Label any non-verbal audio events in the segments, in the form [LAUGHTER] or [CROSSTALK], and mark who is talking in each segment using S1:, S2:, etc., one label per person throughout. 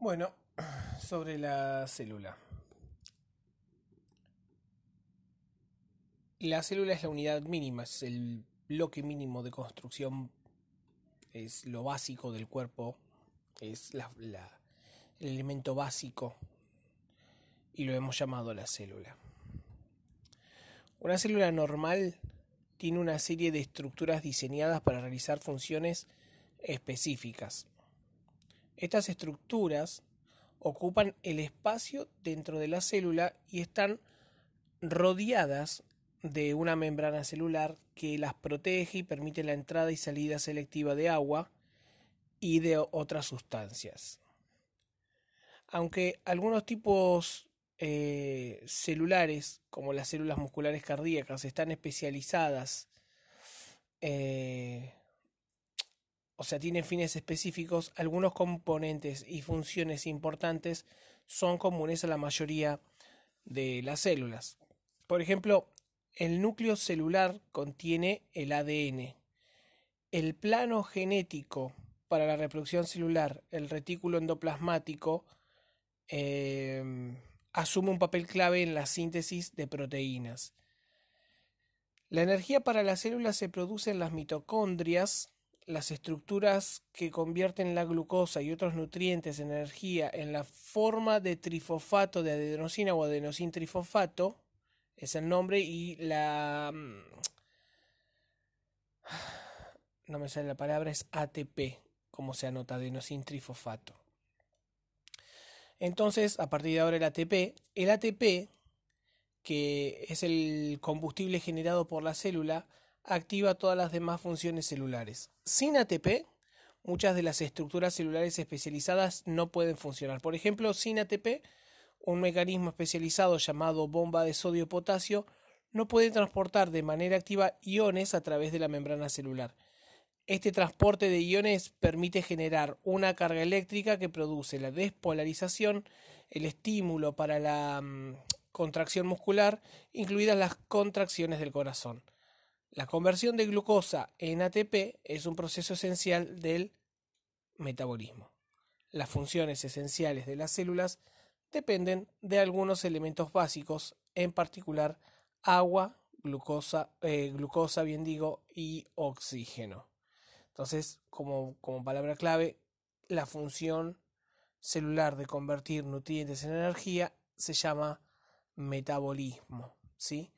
S1: Bueno, [CLEARS THROAT] sobre la célula. La célula es la unidad mínima, es el bloque mínimo de construcción, es lo básico del cuerpo, es la, el elemento básico y lo hemos llamado la célula. Una célula normal tiene una serie de estructuras diseñadas para realizar funciones específicas. Estas estructuras ocupan el espacio dentro de la célula y están rodeadas de una membrana celular que las protege y permite la entrada y salida selectiva de agua y de otras sustancias. Aunque algunos tipos eh, celulares, como las células musculares cardíacas, están especializadas eh, o sea, tienen fines específicos, algunos componentes y funciones importantes son comunes a la mayoría de las células. Por ejemplo, el núcleo celular contiene el ADN. El plano genético para la reproducción celular, el retículo endoplasmático, em, asume un papel clave en la síntesis de proteínas. La energía para las células se produce en las mitocondrias, las estructuras que convierten la glucosa y otros nutrientes en energía en la forma de trifosfato de adenosina o adenosin trifosfato, es el nombre, y la... Mm, [SIGHS] no me sale la palabra, es ATP, como se anota, adenosin trifosfato. Entonces, a partir de ahora el ATP, el ATP, que es el combustible generado por la célula, activa todas las demás funciones celulares. Sin ATP, muchas de las estructuras celulares especializadas no pueden funcionar. Por ejemplo, sin ATP, un mecanismo especializado llamado bomba de sodio-potasio no puede transportar de manera activa iones a través de la membrana celular. Este transporte de iones permite generar una carga eléctrica que produce la despolarización, el estímulo para la mm, contracción muscular, incluidas las contracciones del corazón. La conversión de glucosa en ATP es un proceso esencial del metabolismo. Las funciones esenciales de las células dependen de algunos elementos básicos, en particular agua, glucosa, eh, glucosa bien digo, y oxígeno. Entonces, como, como palabra clave, la función celular de convertir nutrientes en energía se llama metabolismo, ¿sí?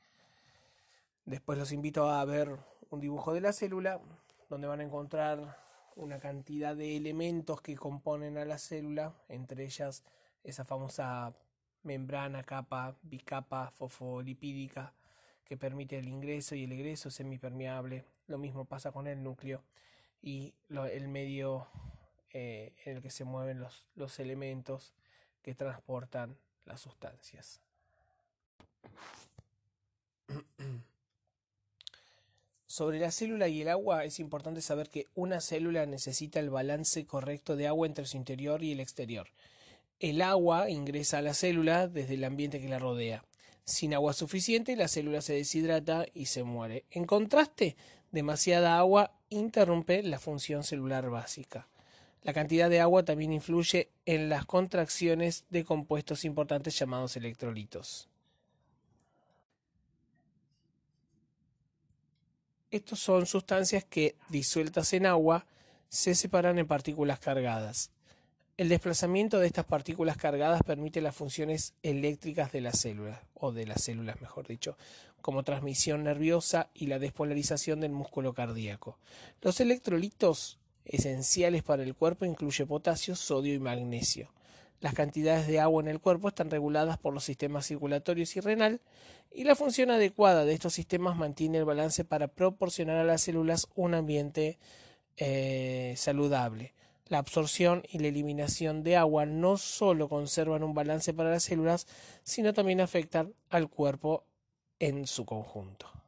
S1: Después los invito a ver un dibujo de la célula, donde van a encontrar una cantidad de elementos que componen a la célula, entre ellas esa famosa membrana, capa, bicapa, fosfolipídica, que permite el ingreso y el egreso semipermeable. Lo mismo pasa con el núcleo y el medio eh, en el que se mueven los, los elementos que transportan las sustancias. Sobre la célula y el agua es importante saber que una célula necesita el balance correcto de agua entre su interior y el exterior. El agua ingresa a la célula desde el ambiente que la rodea. Sin agua suficiente, la célula se deshidrata y se muere. En contraste, demasiada agua interrumpe la función celular básica. La cantidad de agua también influye en las contracciones de compuestos importantes llamados electrolitos. Estos son sustancias que, disueltas en agua, se separan en partículas cargadas. El desplazamiento de estas partículas cargadas permite las funciones eléctricas de las células, o de las células mejor dicho, como transmisión nerviosa y la despolarización del músculo cardíaco. Los electrolitos esenciales para el cuerpo incluyen potasio, sodio y magnesio. Las cantidades de agua en el cuerpo están reguladas por los sistemas circulatorios y renal y la función adecuada de estos sistemas mantiene el balance para proporcionar a las células un ambiente eh, saludable. La absorción y la eliminación de agua no solo conservan un balance para las células, sino también afectan al cuerpo en su conjunto.